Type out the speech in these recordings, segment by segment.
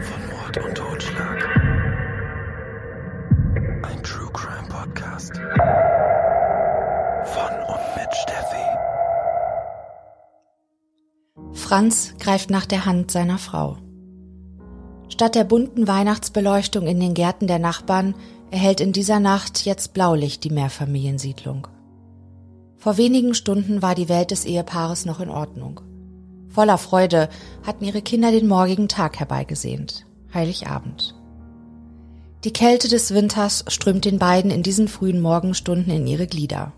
von Mord und Totschlag. Ein True Crime Podcast von und mit Steffi. Franz greift nach der Hand seiner Frau. Statt der bunten Weihnachtsbeleuchtung in den Gärten der Nachbarn erhält in dieser Nacht jetzt Blaulicht die Mehrfamiliensiedlung. Vor wenigen Stunden war die Welt des Ehepaares noch in Ordnung. Voller Freude hatten ihre Kinder den morgigen Tag herbeigesehnt, Heiligabend. Die Kälte des Winters strömt den beiden in diesen frühen Morgenstunden in ihre Glieder.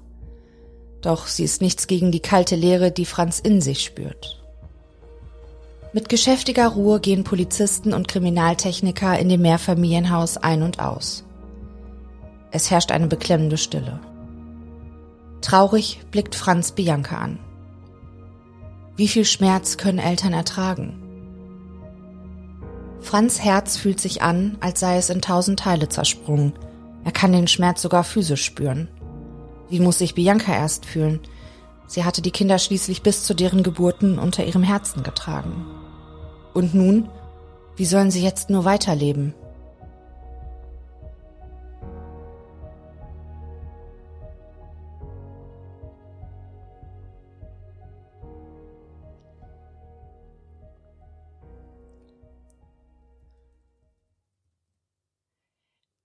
Doch sie ist nichts gegen die kalte Leere, die Franz in sich spürt. Mit geschäftiger Ruhe gehen Polizisten und Kriminaltechniker in dem Mehrfamilienhaus ein und aus. Es herrscht eine beklemmende Stille. Traurig blickt Franz Bianca an. Wie viel Schmerz können Eltern ertragen? Franz Herz fühlt sich an, als sei es in tausend Teile zersprungen. Er kann den Schmerz sogar physisch spüren. Wie muss sich Bianca erst fühlen? Sie hatte die Kinder schließlich bis zu deren Geburten unter ihrem Herzen getragen. Und nun? Wie sollen sie jetzt nur weiterleben?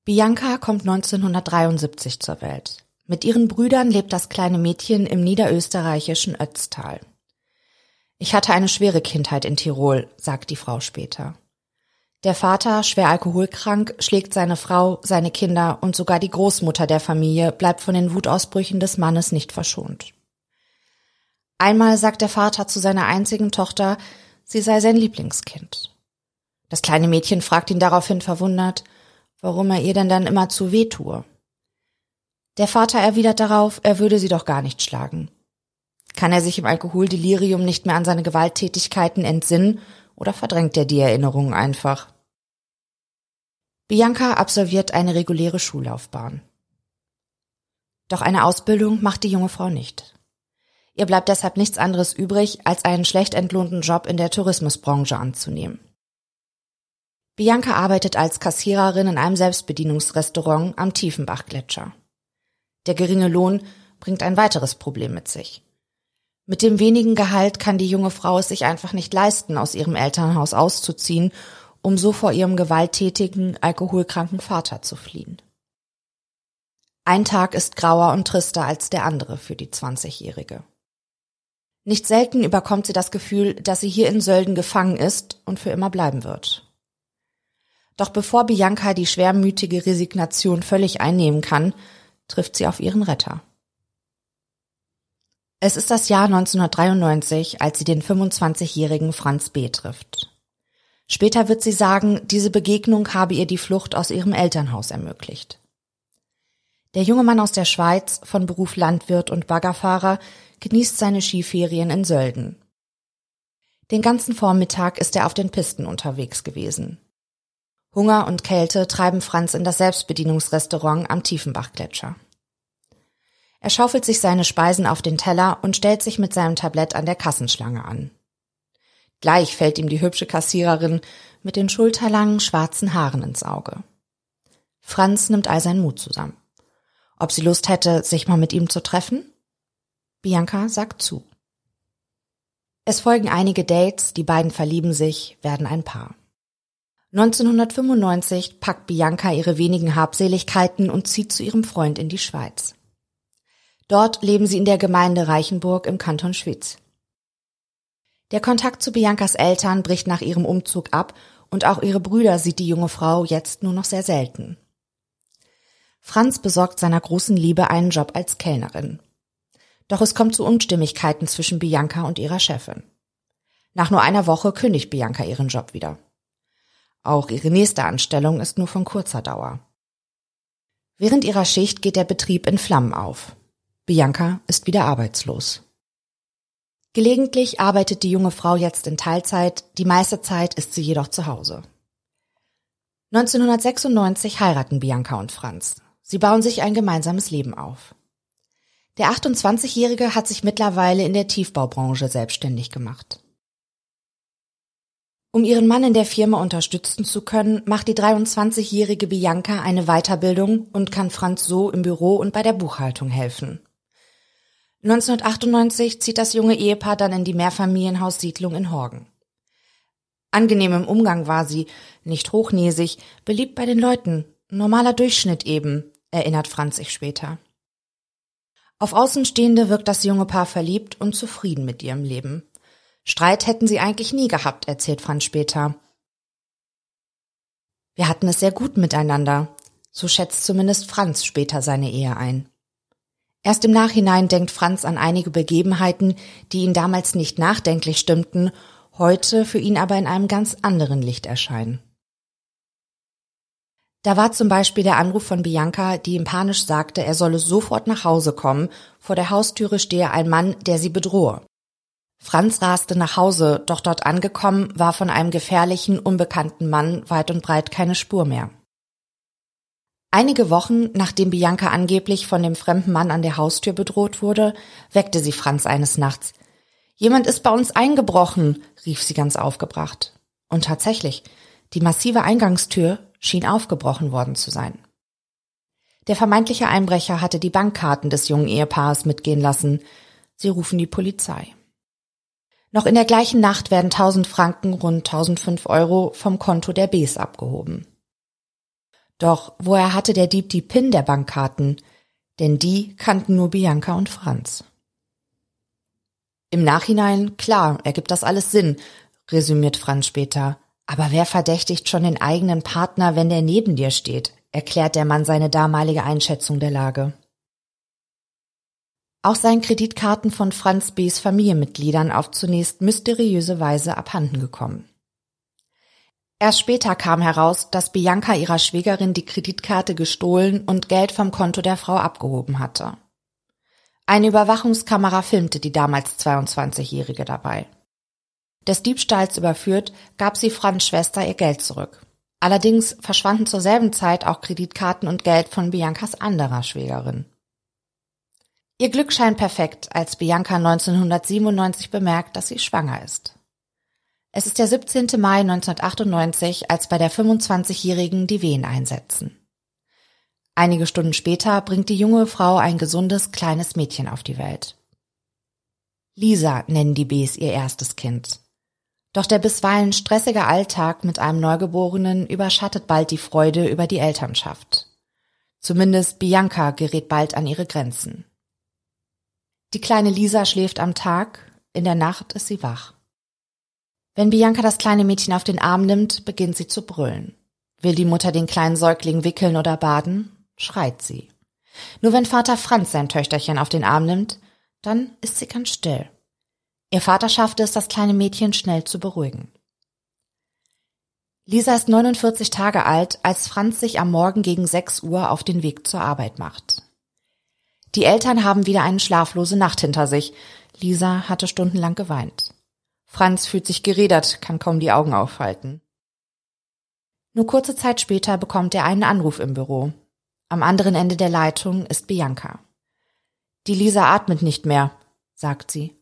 Bianca kommt 1973 zur Welt. Mit ihren Brüdern lebt das kleine Mädchen im niederösterreichischen Ötztal. Ich hatte eine schwere Kindheit in Tirol, sagt die Frau später. Der Vater, schwer alkoholkrank, schlägt seine Frau, seine Kinder und sogar die Großmutter der Familie bleibt von den Wutausbrüchen des Mannes nicht verschont. Einmal sagt der Vater zu seiner einzigen Tochter, sie sei sein Lieblingskind. Das kleine Mädchen fragt ihn daraufhin verwundert, warum er ihr denn dann immer zu weh tue. Der Vater erwidert darauf, er würde sie doch gar nicht schlagen. Kann er sich im Alkoholdelirium nicht mehr an seine Gewalttätigkeiten entsinnen oder verdrängt er die Erinnerungen einfach? Bianca absolviert eine reguläre Schullaufbahn. Doch eine Ausbildung macht die junge Frau nicht. Ihr bleibt deshalb nichts anderes übrig, als einen schlecht entlohnten Job in der Tourismusbranche anzunehmen. Bianca arbeitet als Kassiererin in einem Selbstbedienungsrestaurant am Tiefenbachgletscher. Der geringe Lohn bringt ein weiteres Problem mit sich. Mit dem wenigen Gehalt kann die junge Frau es sich einfach nicht leisten, aus ihrem Elternhaus auszuziehen, um so vor ihrem gewalttätigen, alkoholkranken Vater zu fliehen. Ein Tag ist grauer und trister als der andere für die 20-Jährige. Nicht selten überkommt sie das Gefühl, dass sie hier in Sölden gefangen ist und für immer bleiben wird. Doch bevor Bianca die schwermütige Resignation völlig einnehmen kann, trifft sie auf ihren Retter. Es ist das Jahr 1993, als sie den 25-jährigen Franz B. trifft. Später wird sie sagen, diese Begegnung habe ihr die Flucht aus ihrem Elternhaus ermöglicht. Der junge Mann aus der Schweiz, von Beruf Landwirt und Baggerfahrer, genießt seine Skiferien in Sölden. Den ganzen Vormittag ist er auf den Pisten unterwegs gewesen. Hunger und Kälte treiben Franz in das Selbstbedienungsrestaurant am Tiefenbachgletscher. Er schaufelt sich seine Speisen auf den Teller und stellt sich mit seinem Tablett an der Kassenschlange an. Gleich fällt ihm die hübsche Kassiererin mit den schulterlangen schwarzen Haaren ins Auge. Franz nimmt all seinen Mut zusammen. Ob sie Lust hätte, sich mal mit ihm zu treffen? Bianca sagt zu. Es folgen einige Dates, die beiden verlieben sich, werden ein Paar. 1995 packt Bianca ihre wenigen Habseligkeiten und zieht zu ihrem Freund in die Schweiz. Dort leben sie in der Gemeinde Reichenburg im Kanton Schwyz. Der Kontakt zu Biancas Eltern bricht nach ihrem Umzug ab und auch ihre Brüder sieht die junge Frau jetzt nur noch sehr selten. Franz besorgt seiner großen Liebe einen Job als Kellnerin. Doch es kommt zu Unstimmigkeiten zwischen Bianca und ihrer Chefin. Nach nur einer Woche kündigt Bianca ihren Job wieder. Auch ihre nächste Anstellung ist nur von kurzer Dauer. Während ihrer Schicht geht der Betrieb in Flammen auf. Bianca ist wieder arbeitslos. Gelegentlich arbeitet die junge Frau jetzt in Teilzeit, die meiste Zeit ist sie jedoch zu Hause. 1996 heiraten Bianca und Franz. Sie bauen sich ein gemeinsames Leben auf. Der 28-Jährige hat sich mittlerweile in der Tiefbaubranche selbstständig gemacht. Um ihren Mann in der Firma unterstützen zu können, macht die 23-jährige Bianca eine Weiterbildung und kann Franz so im Büro und bei der Buchhaltung helfen. 1998 zieht das junge Ehepaar dann in die Mehrfamilienhaussiedlung in Horgen. Angenehm im Umgang war sie, nicht hochnäsig, beliebt bei den Leuten, normaler Durchschnitt eben, erinnert Franz sich später. Auf Außenstehende wirkt das junge Paar verliebt und zufrieden mit ihrem Leben. Streit hätten sie eigentlich nie gehabt, erzählt Franz später. Wir hatten es sehr gut miteinander. So schätzt zumindest Franz später seine Ehe ein. Erst im Nachhinein denkt Franz an einige Begebenheiten, die ihn damals nicht nachdenklich stimmten, heute für ihn aber in einem ganz anderen Licht erscheinen. Da war zum Beispiel der Anruf von Bianca, die ihm panisch sagte, er solle sofort nach Hause kommen, vor der Haustüre stehe ein Mann, der sie bedrohe. Franz raste nach Hause, doch dort angekommen war von einem gefährlichen, unbekannten Mann weit und breit keine Spur mehr. Einige Wochen, nachdem Bianca angeblich von dem fremden Mann an der Haustür bedroht wurde, weckte sie Franz eines Nachts. Jemand ist bei uns eingebrochen, rief sie ganz aufgebracht. Und tatsächlich, die massive Eingangstür schien aufgebrochen worden zu sein. Der vermeintliche Einbrecher hatte die Bankkarten des jungen Ehepaars mitgehen lassen. Sie rufen die Polizei. Noch in der gleichen Nacht werden 1000 Franken, rund 1005 Euro vom Konto der Bs abgehoben. Doch woher hatte der Dieb die PIN der Bankkarten? Denn die kannten nur Bianca und Franz. Im Nachhinein, klar, ergibt das alles Sinn, resümiert Franz später. Aber wer verdächtigt schon den eigenen Partner, wenn der neben dir steht? erklärt der Mann seine damalige Einschätzung der Lage. Auch seien Kreditkarten von Franz B.s Familienmitgliedern auf zunächst mysteriöse Weise abhanden gekommen. Erst später kam heraus, dass Bianca ihrer Schwägerin die Kreditkarte gestohlen und Geld vom Konto der Frau abgehoben hatte. Eine Überwachungskamera filmte die damals 22-Jährige dabei. Des Diebstahls überführt, gab sie Franz Schwester ihr Geld zurück. Allerdings verschwanden zur selben Zeit auch Kreditkarten und Geld von Biancas anderer Schwägerin. Ihr Glück scheint perfekt, als Bianca 1997 bemerkt, dass sie schwanger ist. Es ist der 17. Mai 1998, als bei der 25-Jährigen die Wehen einsetzen. Einige Stunden später bringt die junge Frau ein gesundes, kleines Mädchen auf die Welt. Lisa nennen die Bs ihr erstes Kind. Doch der bisweilen stressige Alltag mit einem Neugeborenen überschattet bald die Freude über die Elternschaft. Zumindest Bianca gerät bald an ihre Grenzen. Die kleine Lisa schläft am Tag, in der Nacht ist sie wach. Wenn Bianca das kleine Mädchen auf den Arm nimmt, beginnt sie zu brüllen. Will die Mutter den kleinen Säugling wickeln oder baden, schreit sie. Nur wenn Vater Franz sein Töchterchen auf den Arm nimmt, dann ist sie ganz still. Ihr Vater schaffte es, das kleine Mädchen schnell zu beruhigen. Lisa ist 49 Tage alt, als Franz sich am Morgen gegen 6 Uhr auf den Weg zur Arbeit macht. Die Eltern haben wieder eine schlaflose Nacht hinter sich. Lisa hatte stundenlang geweint. Franz fühlt sich gerädert, kann kaum die Augen aufhalten. Nur kurze Zeit später bekommt er einen Anruf im Büro. Am anderen Ende der Leitung ist Bianca. Die Lisa atmet nicht mehr, sagt sie.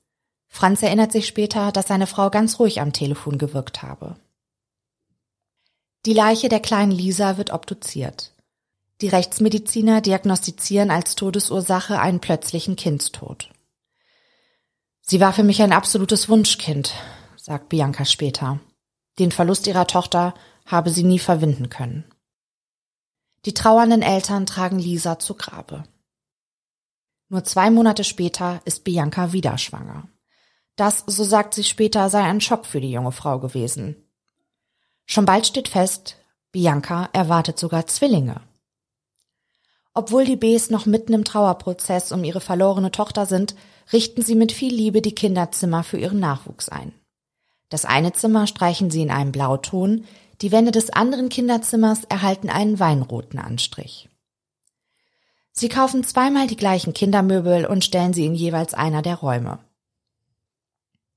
Franz erinnert sich später, dass seine Frau ganz ruhig am Telefon gewirkt habe. Die Leiche der kleinen Lisa wird obduziert. Die Rechtsmediziner diagnostizieren als Todesursache einen plötzlichen Kindstod. Sie war für mich ein absolutes Wunschkind, sagt Bianca später. Den Verlust ihrer Tochter habe sie nie verwinden können. Die trauernden Eltern tragen Lisa zu Grabe. Nur zwei Monate später ist Bianca wieder schwanger. Das, so sagt sie später, sei ein Schock für die junge Frau gewesen. Schon bald steht fest, Bianca erwartet sogar Zwillinge. Obwohl die Bs noch mitten im Trauerprozess um ihre verlorene Tochter sind, richten sie mit viel Liebe die Kinderzimmer für ihren Nachwuchs ein. Das eine Zimmer streichen sie in einem Blauton, die Wände des anderen Kinderzimmers erhalten einen weinroten Anstrich. Sie kaufen zweimal die gleichen Kindermöbel und stellen sie in jeweils einer der Räume.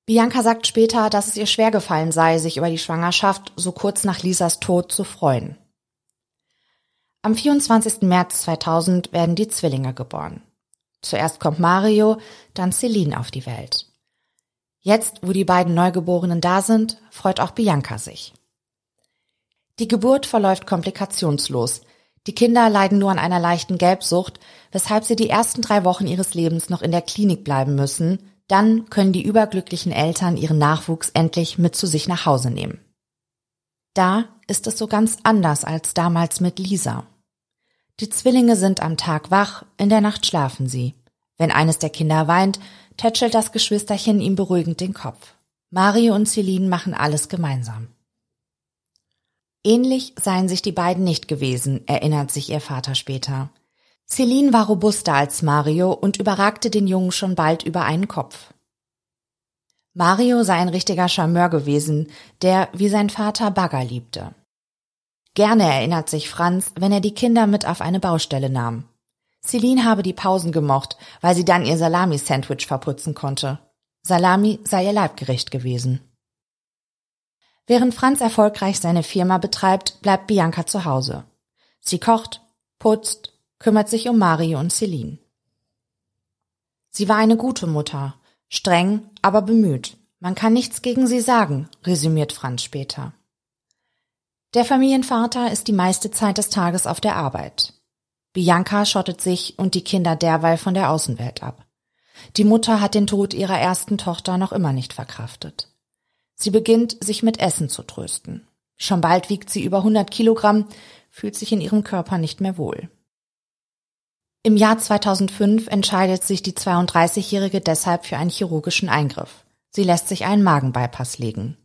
Bianca sagt später, dass es ihr schwer gefallen sei, sich über die Schwangerschaft so kurz nach Lisas Tod zu freuen. Am 24. März 2000 werden die Zwillinge geboren. Zuerst kommt Mario, dann Celine auf die Welt. Jetzt, wo die beiden Neugeborenen da sind, freut auch Bianca sich. Die Geburt verläuft komplikationslos. Die Kinder leiden nur an einer leichten Gelbsucht, weshalb sie die ersten drei Wochen ihres Lebens noch in der Klinik bleiben müssen. Dann können die überglücklichen Eltern ihren Nachwuchs endlich mit zu sich nach Hause nehmen. Da ist es so ganz anders als damals mit Lisa. Die Zwillinge sind am Tag wach, in der Nacht schlafen sie. Wenn eines der Kinder weint, tätschelt das Geschwisterchen ihm beruhigend den Kopf. Mario und Celine machen alles gemeinsam. Ähnlich seien sich die beiden nicht gewesen, erinnert sich ihr Vater später. Celine war robuster als Mario und überragte den Jungen schon bald über einen Kopf. Mario sei ein richtiger Charmeur gewesen, der, wie sein Vater, Bagger liebte. Gerne erinnert sich Franz, wenn er die Kinder mit auf eine Baustelle nahm. Celine habe die Pausen gemocht, weil sie dann ihr Salami-Sandwich verputzen konnte. Salami sei ihr Leibgericht gewesen. Während Franz erfolgreich seine Firma betreibt, bleibt Bianca zu Hause. Sie kocht, putzt, kümmert sich um Mario und Celine. Sie war eine gute Mutter, streng, aber bemüht. Man kann nichts gegen sie sagen, resümiert Franz später. Der Familienvater ist die meiste Zeit des Tages auf der Arbeit. Bianca schottet sich und die Kinder derweil von der Außenwelt ab. Die Mutter hat den Tod ihrer ersten Tochter noch immer nicht verkraftet. Sie beginnt, sich mit Essen zu trösten. Schon bald wiegt sie über 100 Kilogramm, fühlt sich in ihrem Körper nicht mehr wohl. Im Jahr 2005 entscheidet sich die 32-Jährige deshalb für einen chirurgischen Eingriff. Sie lässt sich einen Magenbypass legen.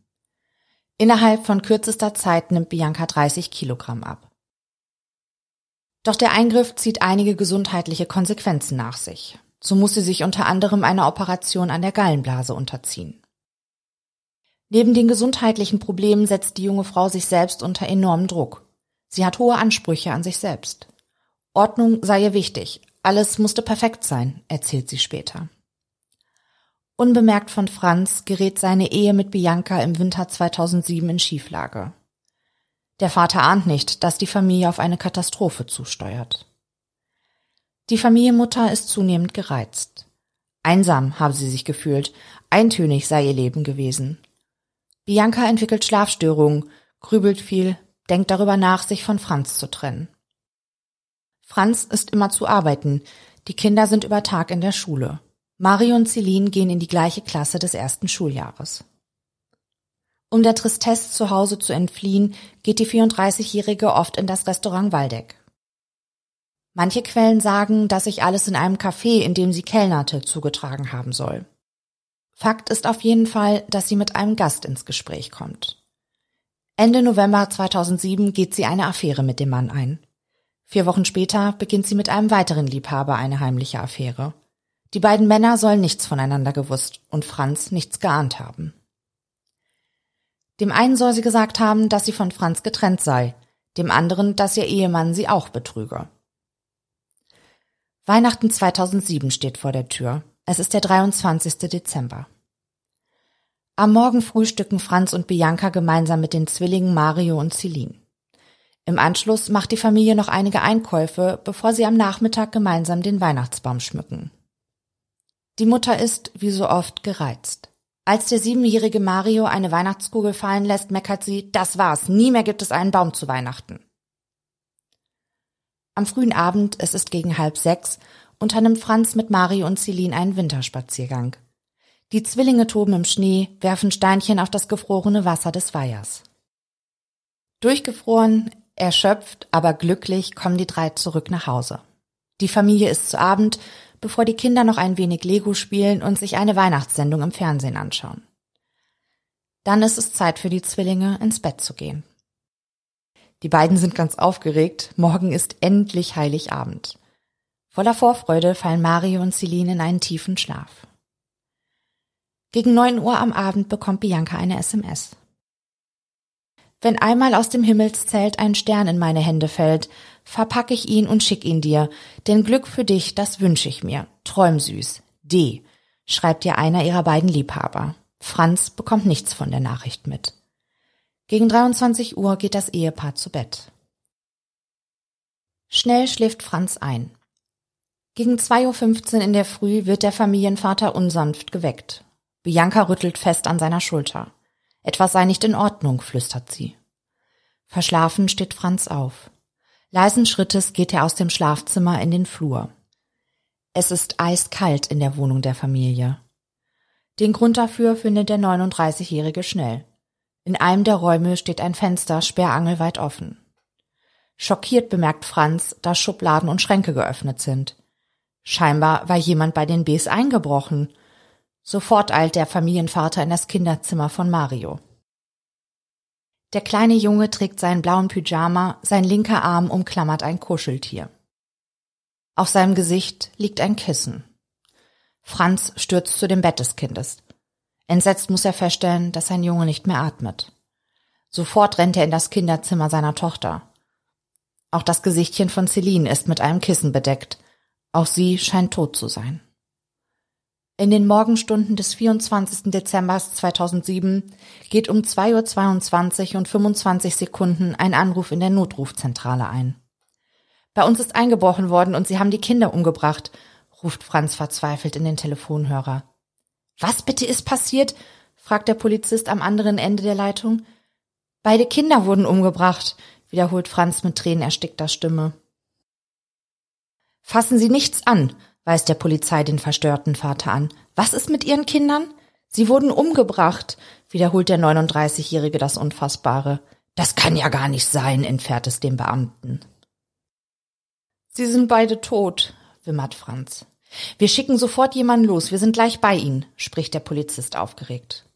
Innerhalb von kürzester Zeit nimmt Bianca 30 Kilogramm ab. Doch der Eingriff zieht einige gesundheitliche Konsequenzen nach sich. So muss sie sich unter anderem einer Operation an der Gallenblase unterziehen. Neben den gesundheitlichen Problemen setzt die junge Frau sich selbst unter enormen Druck. Sie hat hohe Ansprüche an sich selbst. Ordnung sei ihr wichtig. Alles musste perfekt sein, erzählt sie später. Unbemerkt von Franz gerät seine Ehe mit Bianca im Winter 2007 in Schieflage. Der Vater ahnt nicht, dass die Familie auf eine Katastrophe zusteuert. Die Familienmutter ist zunehmend gereizt. Einsam habe sie sich gefühlt, eintönig sei ihr Leben gewesen. Bianca entwickelt Schlafstörungen, grübelt viel, denkt darüber nach, sich von Franz zu trennen. Franz ist immer zu arbeiten. Die Kinder sind über Tag in der Schule. Mario und Celine gehen in die gleiche Klasse des ersten Schuljahres. Um der Tristesse zu Hause zu entfliehen, geht die 34-Jährige oft in das Restaurant Waldeck. Manche Quellen sagen, dass sich alles in einem Café, in dem sie kellnerte, zugetragen haben soll. Fakt ist auf jeden Fall, dass sie mit einem Gast ins Gespräch kommt. Ende November 2007 geht sie eine Affäre mit dem Mann ein. Vier Wochen später beginnt sie mit einem weiteren Liebhaber eine heimliche Affäre. Die beiden Männer sollen nichts voneinander gewusst und Franz nichts geahnt haben. Dem einen soll sie gesagt haben, dass sie von Franz getrennt sei, dem anderen, dass ihr Ehemann sie auch betrüge. Weihnachten 2007 steht vor der Tür. Es ist der 23. Dezember. Am Morgen frühstücken Franz und Bianca gemeinsam mit den Zwillingen Mario und Celine. Im Anschluss macht die Familie noch einige Einkäufe, bevor sie am Nachmittag gemeinsam den Weihnachtsbaum schmücken. Die Mutter ist, wie so oft, gereizt. Als der siebenjährige Mario eine Weihnachtskugel fallen lässt, meckert sie, das war's, nie mehr gibt es einen Baum zu Weihnachten. Am frühen Abend, es ist gegen halb sechs, unternimmt Franz mit Mario und Celine einen Winterspaziergang. Die Zwillinge toben im Schnee, werfen Steinchen auf das gefrorene Wasser des Weihers. Durchgefroren, Erschöpft, aber glücklich kommen die drei zurück nach Hause. Die Familie ist zu Abend, bevor die Kinder noch ein wenig Lego spielen und sich eine Weihnachtssendung im Fernsehen anschauen. Dann ist es Zeit für die Zwillinge, ins Bett zu gehen. Die beiden sind ganz aufgeregt, morgen ist endlich Heiligabend. Voller Vorfreude fallen Mario und Celine in einen tiefen Schlaf. Gegen neun Uhr am Abend bekommt Bianca eine SMS. Wenn einmal aus dem Himmelszelt ein Stern in meine Hände fällt, verpack ich ihn und schick ihn dir, denn Glück für dich, das wünsch ich mir. Träum süß. D. schreibt dir einer ihrer beiden Liebhaber. Franz bekommt nichts von der Nachricht mit. Gegen 23 Uhr geht das Ehepaar zu Bett. Schnell schläft Franz ein. Gegen 2.15 Uhr in der Früh wird der Familienvater unsanft geweckt. Bianca rüttelt fest an seiner Schulter. Etwas sei nicht in Ordnung, flüstert sie. Verschlafen steht Franz auf. Leisen Schrittes geht er aus dem Schlafzimmer in den Flur. Es ist eiskalt in der Wohnung der Familie. Den Grund dafür findet der 39-Jährige schnell. In einem der Räume steht ein Fenster sperrangelweit offen. Schockiert bemerkt Franz, dass Schubladen und Schränke geöffnet sind. Scheinbar war jemand bei den Bs eingebrochen. Sofort eilt der Familienvater in das Kinderzimmer von Mario. Der kleine Junge trägt seinen blauen Pyjama, sein linker Arm umklammert ein Kuscheltier. Auf seinem Gesicht liegt ein Kissen. Franz stürzt zu dem Bett des Kindes. Entsetzt muss er feststellen, dass sein Junge nicht mehr atmet. Sofort rennt er in das Kinderzimmer seiner Tochter. Auch das Gesichtchen von Celine ist mit einem Kissen bedeckt. Auch sie scheint tot zu sein. In den Morgenstunden des 24. Dezember 2007 geht um 2.22 Uhr und 25 Sekunden ein Anruf in der Notrufzentrale ein. Bei uns ist eingebrochen worden und sie haben die Kinder umgebracht, ruft Franz verzweifelt in den Telefonhörer. Was bitte ist passiert? fragt der Polizist am anderen Ende der Leitung. Beide Kinder wurden umgebracht, wiederholt Franz mit tränenerstickter Stimme. Fassen Sie nichts an, weist der Polizei den verstörten Vater an. Was ist mit Ihren Kindern? Sie wurden umgebracht, wiederholt der 39-Jährige das Unfassbare. Das kann ja gar nicht sein, entfährt es dem Beamten. Sie sind beide tot, wimmert Franz. Wir schicken sofort jemanden los, wir sind gleich bei Ihnen, spricht der Polizist aufgeregt.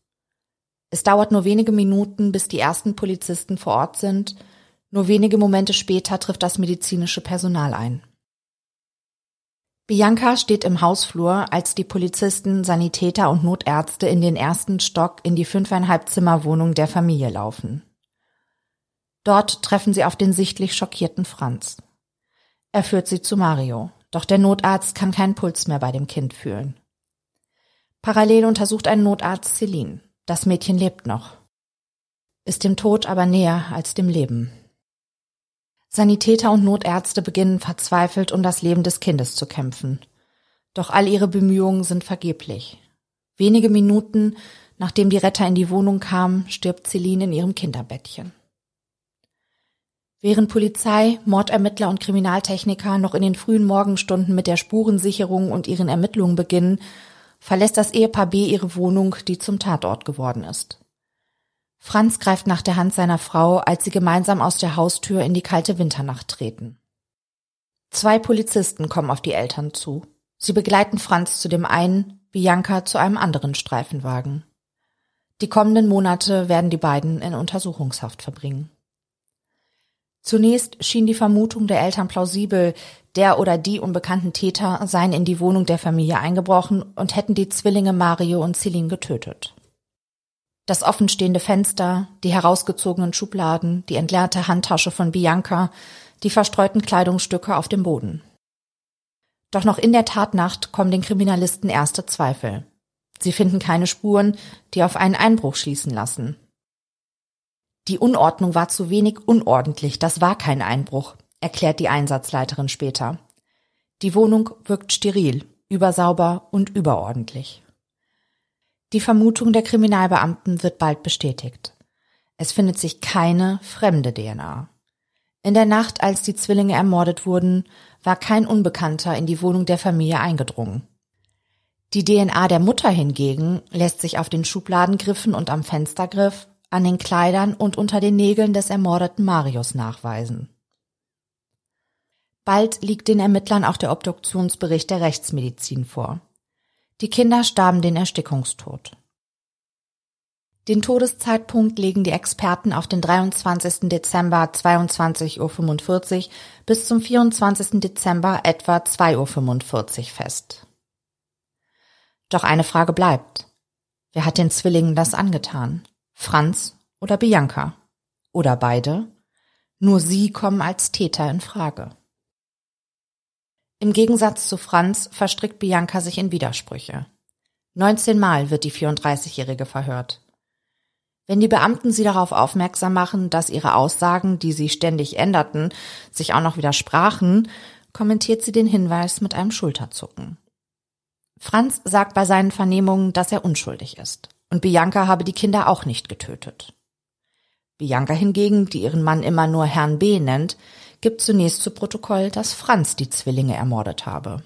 Es dauert nur wenige Minuten, bis die ersten Polizisten vor Ort sind. Nur wenige Momente später trifft das medizinische Personal ein. Bianca steht im Hausflur, als die Polizisten, Sanitäter und Notärzte in den ersten Stock in die fünfeinhalb Zimmer Wohnung der Familie laufen. Dort treffen sie auf den sichtlich schockierten Franz. Er führt sie zu Mario, doch der Notarzt kann keinen Puls mehr bei dem Kind fühlen. Parallel untersucht ein Notarzt Celine. Das Mädchen lebt noch. Ist dem Tod aber näher als dem Leben. Sanitäter und Notärzte beginnen verzweifelt um das Leben des Kindes zu kämpfen. Doch all ihre Bemühungen sind vergeblich. Wenige Minuten nachdem die Retter in die Wohnung kamen, stirbt Celine in ihrem Kinderbettchen. Während Polizei, Mordermittler und Kriminaltechniker noch in den frühen Morgenstunden mit der Spurensicherung und ihren Ermittlungen beginnen, verlässt das Ehepaar B ihre Wohnung, die zum Tatort geworden ist. Franz greift nach der Hand seiner Frau, als sie gemeinsam aus der Haustür in die kalte Winternacht treten. Zwei Polizisten kommen auf die Eltern zu. Sie begleiten Franz zu dem einen, Bianca zu einem anderen Streifenwagen. Die kommenden Monate werden die beiden in Untersuchungshaft verbringen. Zunächst schien die Vermutung der Eltern plausibel, der oder die unbekannten Täter seien in die Wohnung der Familie eingebrochen und hätten die Zwillinge Mario und Celine getötet. Das offenstehende Fenster, die herausgezogenen Schubladen, die entleerte Handtasche von Bianca, die verstreuten Kleidungsstücke auf dem Boden. Doch noch in der Tatnacht kommen den Kriminalisten erste Zweifel. Sie finden keine Spuren, die auf einen Einbruch schließen lassen. Die Unordnung war zu wenig unordentlich, das war kein Einbruch, erklärt die Einsatzleiterin später. Die Wohnung wirkt steril, übersauber und überordentlich. Die Vermutung der Kriminalbeamten wird bald bestätigt. Es findet sich keine fremde DNA. In der Nacht, als die Zwillinge ermordet wurden, war kein Unbekannter in die Wohnung der Familie eingedrungen. Die DNA der Mutter hingegen lässt sich auf den Schubladengriffen und am Fenstergriff, an den Kleidern und unter den Nägeln des ermordeten Marius nachweisen. Bald liegt den Ermittlern auch der Obduktionsbericht der Rechtsmedizin vor. Die Kinder starben den Erstickungstod. Den Todeszeitpunkt legen die Experten auf den 23. Dezember 22.45 Uhr bis zum 24. Dezember etwa 2.45 Uhr fest. Doch eine Frage bleibt. Wer hat den Zwillingen das angetan? Franz oder Bianca? Oder beide? Nur sie kommen als Täter in Frage. Im Gegensatz zu Franz verstrickt Bianca sich in Widersprüche. 19 Mal wird die 34-Jährige verhört. Wenn die Beamten sie darauf aufmerksam machen, dass ihre Aussagen, die sie ständig änderten, sich auch noch widersprachen, kommentiert sie den Hinweis mit einem Schulterzucken. Franz sagt bei seinen Vernehmungen, dass er unschuldig ist. Und Bianca habe die Kinder auch nicht getötet. Bianca hingegen, die ihren Mann immer nur Herrn B nennt, gibt zunächst zu Protokoll, dass Franz die Zwillinge ermordet habe.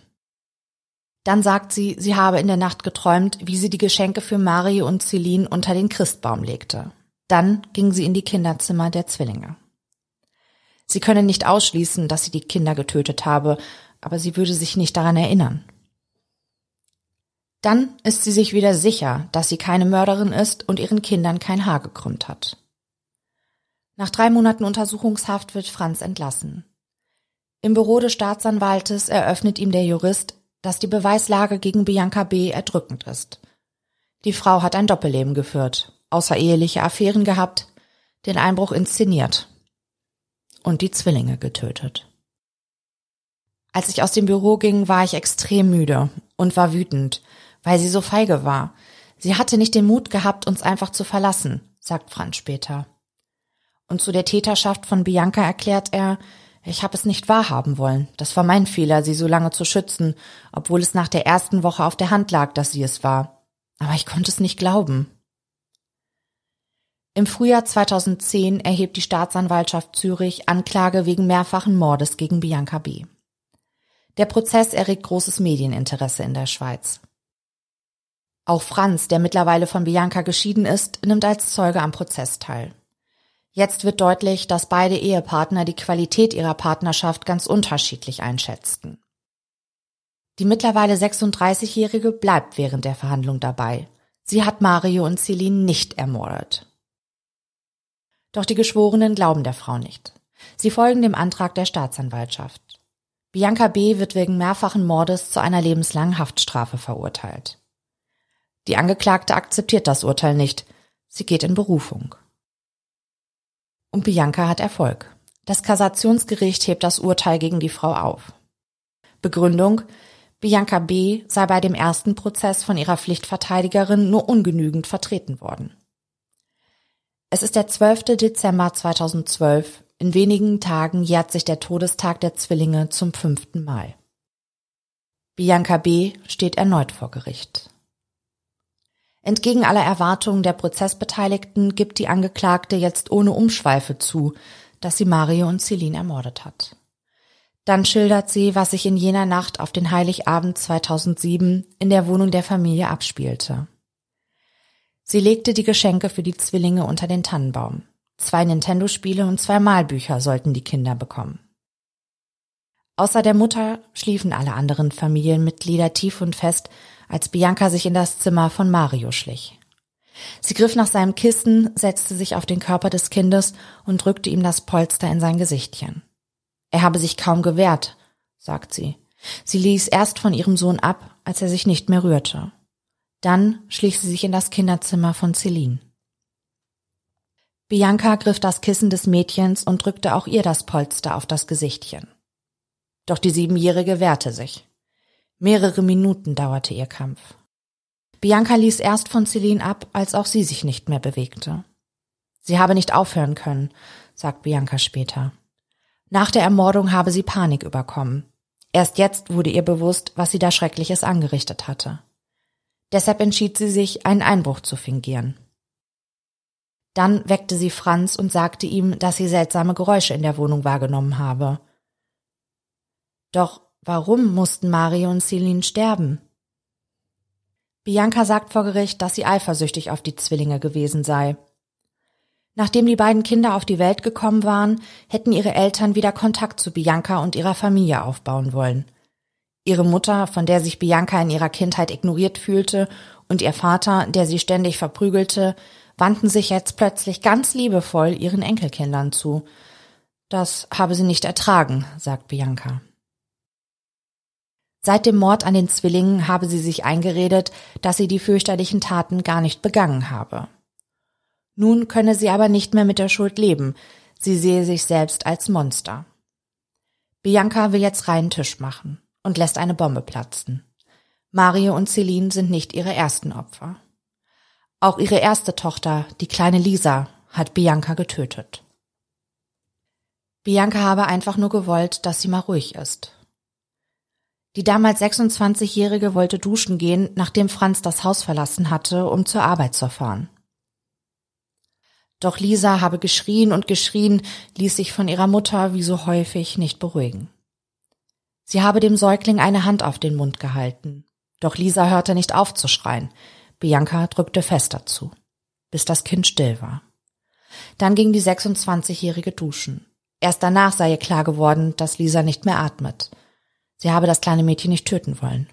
Dann sagt sie, sie habe in der Nacht geträumt, wie sie die Geschenke für Mario und Celine unter den Christbaum legte. Dann ging sie in die Kinderzimmer der Zwillinge. Sie könne nicht ausschließen, dass sie die Kinder getötet habe, aber sie würde sich nicht daran erinnern. Dann ist sie sich wieder sicher, dass sie keine Mörderin ist und ihren Kindern kein Haar gekrümmt hat. Nach drei Monaten Untersuchungshaft wird Franz entlassen. Im Büro des Staatsanwaltes eröffnet ihm der Jurist, dass die Beweislage gegen Bianca B. erdrückend ist. Die Frau hat ein Doppelleben geführt, außereheliche Affären gehabt, den Einbruch inszeniert und die Zwillinge getötet. Als ich aus dem Büro ging, war ich extrem müde und war wütend, weil sie so feige war. Sie hatte nicht den Mut gehabt, uns einfach zu verlassen, sagt Franz später. Und zu der Täterschaft von Bianca erklärt er, ich habe es nicht wahrhaben wollen. Das war mein Fehler, sie so lange zu schützen, obwohl es nach der ersten Woche auf der Hand lag, dass sie es war. Aber ich konnte es nicht glauben. Im Frühjahr 2010 erhebt die Staatsanwaltschaft Zürich Anklage wegen mehrfachen Mordes gegen Bianca B. Der Prozess erregt großes Medieninteresse in der Schweiz. Auch Franz, der mittlerweile von Bianca geschieden ist, nimmt als Zeuge am Prozess teil. Jetzt wird deutlich, dass beide Ehepartner die Qualität ihrer Partnerschaft ganz unterschiedlich einschätzten. Die mittlerweile 36-Jährige bleibt während der Verhandlung dabei. Sie hat Mario und Celine nicht ermordet. Doch die Geschworenen glauben der Frau nicht. Sie folgen dem Antrag der Staatsanwaltschaft. Bianca B. wird wegen mehrfachen Mordes zu einer lebenslangen Haftstrafe verurteilt. Die Angeklagte akzeptiert das Urteil nicht. Sie geht in Berufung und Bianca hat Erfolg. Das Kassationsgericht hebt das Urteil gegen die Frau auf. Begründung Bianca B. sei bei dem ersten Prozess von ihrer Pflichtverteidigerin nur ungenügend vertreten worden. Es ist der 12. Dezember 2012. In wenigen Tagen jährt sich der Todestag der Zwillinge zum fünften Mal. Bianca B. steht erneut vor Gericht. Entgegen aller Erwartungen der Prozessbeteiligten gibt die Angeklagte jetzt ohne Umschweife zu, dass sie Mario und Celine ermordet hat. Dann schildert sie, was sich in jener Nacht auf den Heiligabend 2007 in der Wohnung der Familie abspielte. Sie legte die Geschenke für die Zwillinge unter den Tannenbaum. Zwei Nintendo-Spiele und zwei Malbücher sollten die Kinder bekommen. Außer der Mutter schliefen alle anderen Familienmitglieder tief und fest als Bianca sich in das Zimmer von Mario schlich. Sie griff nach seinem Kissen, setzte sich auf den Körper des Kindes und drückte ihm das Polster in sein Gesichtchen. Er habe sich kaum gewehrt, sagt sie. Sie ließ erst von ihrem Sohn ab, als er sich nicht mehr rührte. Dann schlich sie sich in das Kinderzimmer von Celine. Bianca griff das Kissen des Mädchens und drückte auch ihr das Polster auf das Gesichtchen. Doch die Siebenjährige wehrte sich. Mehrere Minuten dauerte ihr Kampf. Bianca ließ erst von Celine ab, als auch sie sich nicht mehr bewegte. Sie habe nicht aufhören können, sagt Bianca später. Nach der Ermordung habe sie Panik überkommen. Erst jetzt wurde ihr bewusst, was sie da Schreckliches angerichtet hatte. Deshalb entschied sie sich, einen Einbruch zu fingieren. Dann weckte sie Franz und sagte ihm, dass sie seltsame Geräusche in der Wohnung wahrgenommen habe. Doch Warum mussten Mario und Celine sterben? Bianca sagt vor Gericht, dass sie eifersüchtig auf die Zwillinge gewesen sei. Nachdem die beiden Kinder auf die Welt gekommen waren, hätten ihre Eltern wieder Kontakt zu Bianca und ihrer Familie aufbauen wollen. Ihre Mutter, von der sich Bianca in ihrer Kindheit ignoriert fühlte, und ihr Vater, der sie ständig verprügelte, wandten sich jetzt plötzlich ganz liebevoll ihren Enkelkindern zu. Das habe sie nicht ertragen, sagt Bianca. Seit dem Mord an den Zwillingen habe sie sich eingeredet, dass sie die fürchterlichen Taten gar nicht begangen habe. Nun könne sie aber nicht mehr mit der Schuld leben, sie sehe sich selbst als Monster. Bianca will jetzt reinen Tisch machen und lässt eine Bombe platzen. Mario und Celine sind nicht ihre ersten Opfer. Auch ihre erste Tochter, die kleine Lisa, hat Bianca getötet. Bianca habe einfach nur gewollt, dass sie mal ruhig ist Die damals 26-Jährige wollte duschen gehen, nachdem Franz das Haus verlassen hatte, um zur Arbeit zu fahren. Doch Lisa habe geschrien und geschrien, ließ sich von ihrer Mutter wie so häufig nicht beruhigen. Sie habe dem Säugling eine Hand auf den Mund gehalten. Doch Lisa hörte nicht auf zu schreien. Bianca drückte fest dazu, bis das Kind still war. Dann ging die 26-Jährige duschen. Erst danach sei ihr klar geworden, dass Lisa nicht mehr atmet. Sie habe das kleine Mädchen nicht töten wollen.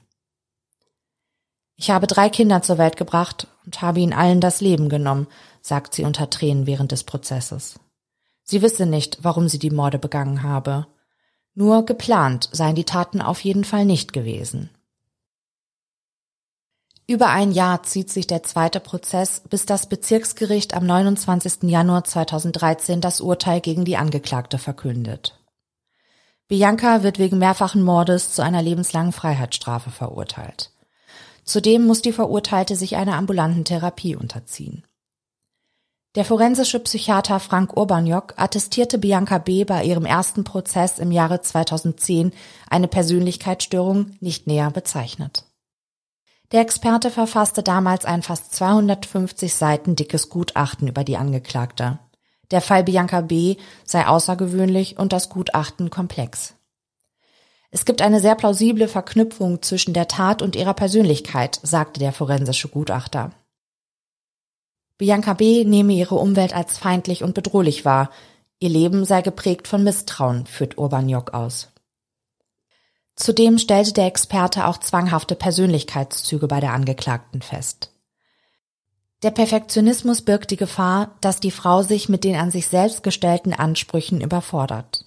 Ich habe drei Kinder zur Welt gebracht und habe ihnen allen das Leben genommen, sagt sie unter Tränen während des Prozesses. Sie wisse nicht, warum sie die Morde begangen habe. Nur geplant seien die Taten auf jeden Fall nicht gewesen. Über ein Jahr zieht sich der zweite Prozess, bis das Bezirksgericht am 29. Januar 2013 das Urteil gegen die Angeklagte verkündet. Bianca wird wegen mehrfachen Mordes zu einer lebenslangen Freiheitsstrafe verurteilt. Zudem muss die Verurteilte sich einer ambulanten Therapie unterziehen. Der forensische Psychiater Frank Urbaniok attestierte Bianca B. bei ihrem ersten Prozess im Jahre 2010 eine Persönlichkeitsstörung nicht näher bezeichnet. Der Experte verfasste damals ein fast 250 Seiten dickes Gutachten über die Angeklagte. Der Fall Bianca B. sei außergewöhnlich und das Gutachten komplex. Es gibt eine sehr plausible Verknüpfung zwischen der Tat und ihrer Persönlichkeit, sagte der forensische Gutachter. Bianca B. nehme ihre Umwelt als feindlich und bedrohlich wahr. Ihr Leben sei geprägt von Misstrauen, führt Urban Jock aus. Zudem stellte der Experte auch zwanghafte Persönlichkeitszüge bei der Angeklagten fest. Der Perfektionismus birgt die Gefahr, dass die Frau sich mit den an sich selbst gestellten Ansprüchen überfordert.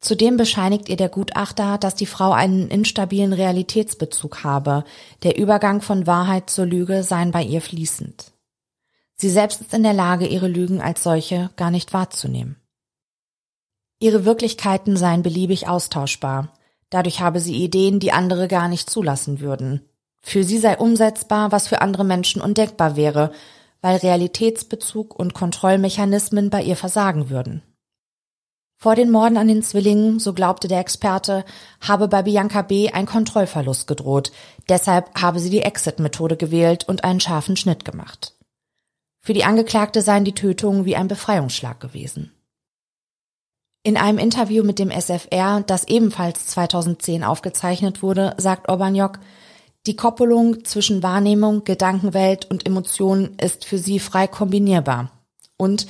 Zudem bescheinigt ihr der Gutachter, dass die Frau einen instabilen Realitätsbezug habe. Der Übergang von Wahrheit zur Lüge seien bei ihr fließend. Sie selbst ist in der Lage, ihre Lügen als solche gar nicht wahrzunehmen. Ihre Wirklichkeiten seien beliebig austauschbar. Dadurch habe sie Ideen, die andere gar nicht zulassen würden. Für sie sei umsetzbar, was für andere Menschen undenkbar wäre, weil Realitätsbezug und Kontrollmechanismen bei ihr versagen würden. Vor den Morden an den Zwillingen, so glaubte der Experte, habe bei Bianca B. ein Kontrollverlust gedroht. Deshalb habe sie die Exit-Methode gewählt und einen scharfen Schnitt gemacht. Für die Angeklagte seien die Tötungen wie ein Befreiungsschlag gewesen. In einem Interview mit dem SFR, das ebenfalls 2010 aufgezeichnet wurde, sagt Orbaniok, die Koppelung zwischen Wahrnehmung, Gedankenwelt und Emotionen ist für sie frei kombinierbar. Und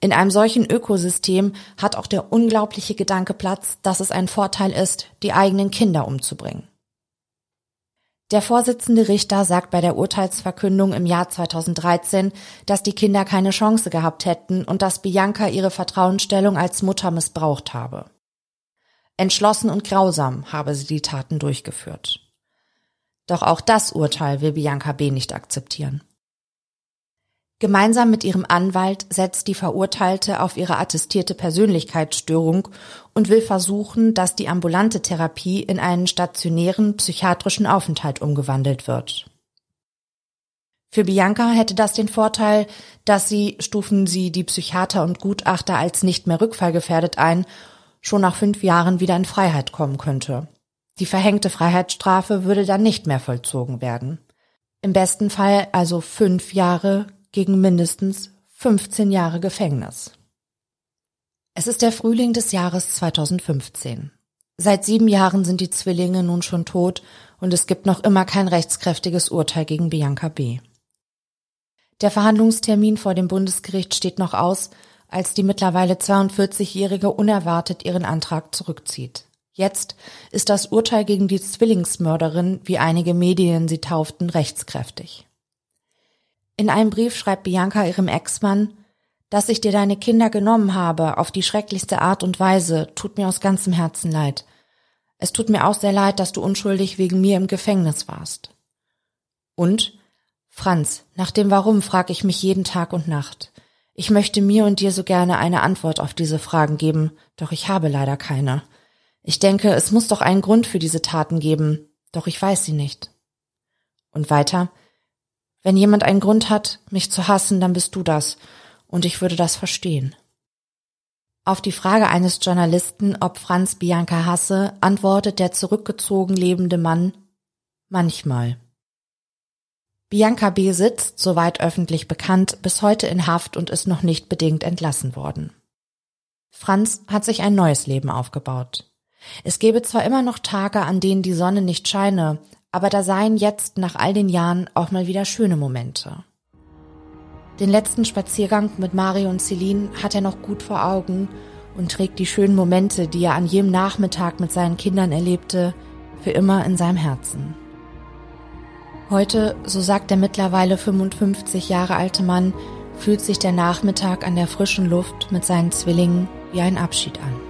in einem solchen Ökosystem hat auch der unglaubliche Gedanke Platz, dass es ein Vorteil ist, die eigenen Kinder umzubringen. Der Vorsitzende Richter sagt bei der Urteilsverkündung im Jahr 2013, dass die Kinder keine Chance gehabt hätten und dass Bianca ihre Vertrauensstellung als Mutter missbraucht habe. Entschlossen und grausam habe sie die Taten durchgeführt. Doch auch das Urteil will Bianca B. nicht akzeptieren. Gemeinsam mit ihrem Anwalt setzt die Verurteilte auf ihre attestierte Persönlichkeitsstörung und will versuchen, dass die ambulante Therapie in einen stationären psychiatrischen Aufenthalt umgewandelt wird. Für Bianca hätte das den Vorteil, dass sie, stufen sie die Psychiater und Gutachter als nicht mehr rückfallgefährdet ein, schon nach fünf Jahren wieder in Freiheit kommen könnte. Die verhängte Freiheitsstrafe würde dann nicht mehr vollzogen werden. Im besten Fall also fünf Jahre gegen mindestens 15 Jahre Gefängnis. Es ist der Frühling des Jahres 2015. Seit sieben Jahren sind die Zwillinge nun schon tot und es gibt noch immer kein rechtskräftiges Urteil gegen Bianca B. Der Verhandlungstermin vor dem Bundesgericht steht noch aus, als die mittlerweile 42-Jährige unerwartet ihren Antrag zurückzieht. Jetzt ist das Urteil gegen die Zwillingsmörderin, wie einige Medien sie tauften, rechtskräftig. In einem Brief schreibt Bianca ihrem Ex-Mann, dass ich dir deine Kinder genommen habe auf die schrecklichste Art und Weise, tut mir aus ganzem Herzen leid. Es tut mir auch sehr leid, dass du unschuldig wegen mir im Gefängnis warst. Und? Franz, nach dem Warum frage ich mich jeden Tag und Nacht. Ich möchte mir und dir so gerne eine Antwort auf diese Fragen geben, doch ich habe leider keine. Ich denke, es muss doch einen Grund für diese Taten geben, doch ich weiß sie nicht. Und weiter, wenn jemand einen Grund hat, mich zu hassen, dann bist du das, und ich würde das verstehen. Auf die Frage eines Journalisten, ob Franz Bianca hasse, antwortet der zurückgezogen lebende Mann, manchmal. Bianca B. sitzt, soweit öffentlich bekannt, bis heute in Haft und ist noch nicht bedingt entlassen worden. Franz hat sich ein neues Leben aufgebaut. Es gäbe zwar immer noch Tage, an denen die Sonne nicht scheine, aber da seien jetzt nach all den Jahren auch mal wieder schöne Momente. Den letzten Spaziergang mit Mario und Celine hat er noch gut vor Augen und trägt die schönen Momente, die er an jedem Nachmittag mit seinen Kindern erlebte, für immer in seinem Herzen. Heute, so sagt der mittlerweile 55 Jahre alte Mann, fühlt sich der Nachmittag an der frischen Luft mit seinen Zwillingen wie ein Abschied an.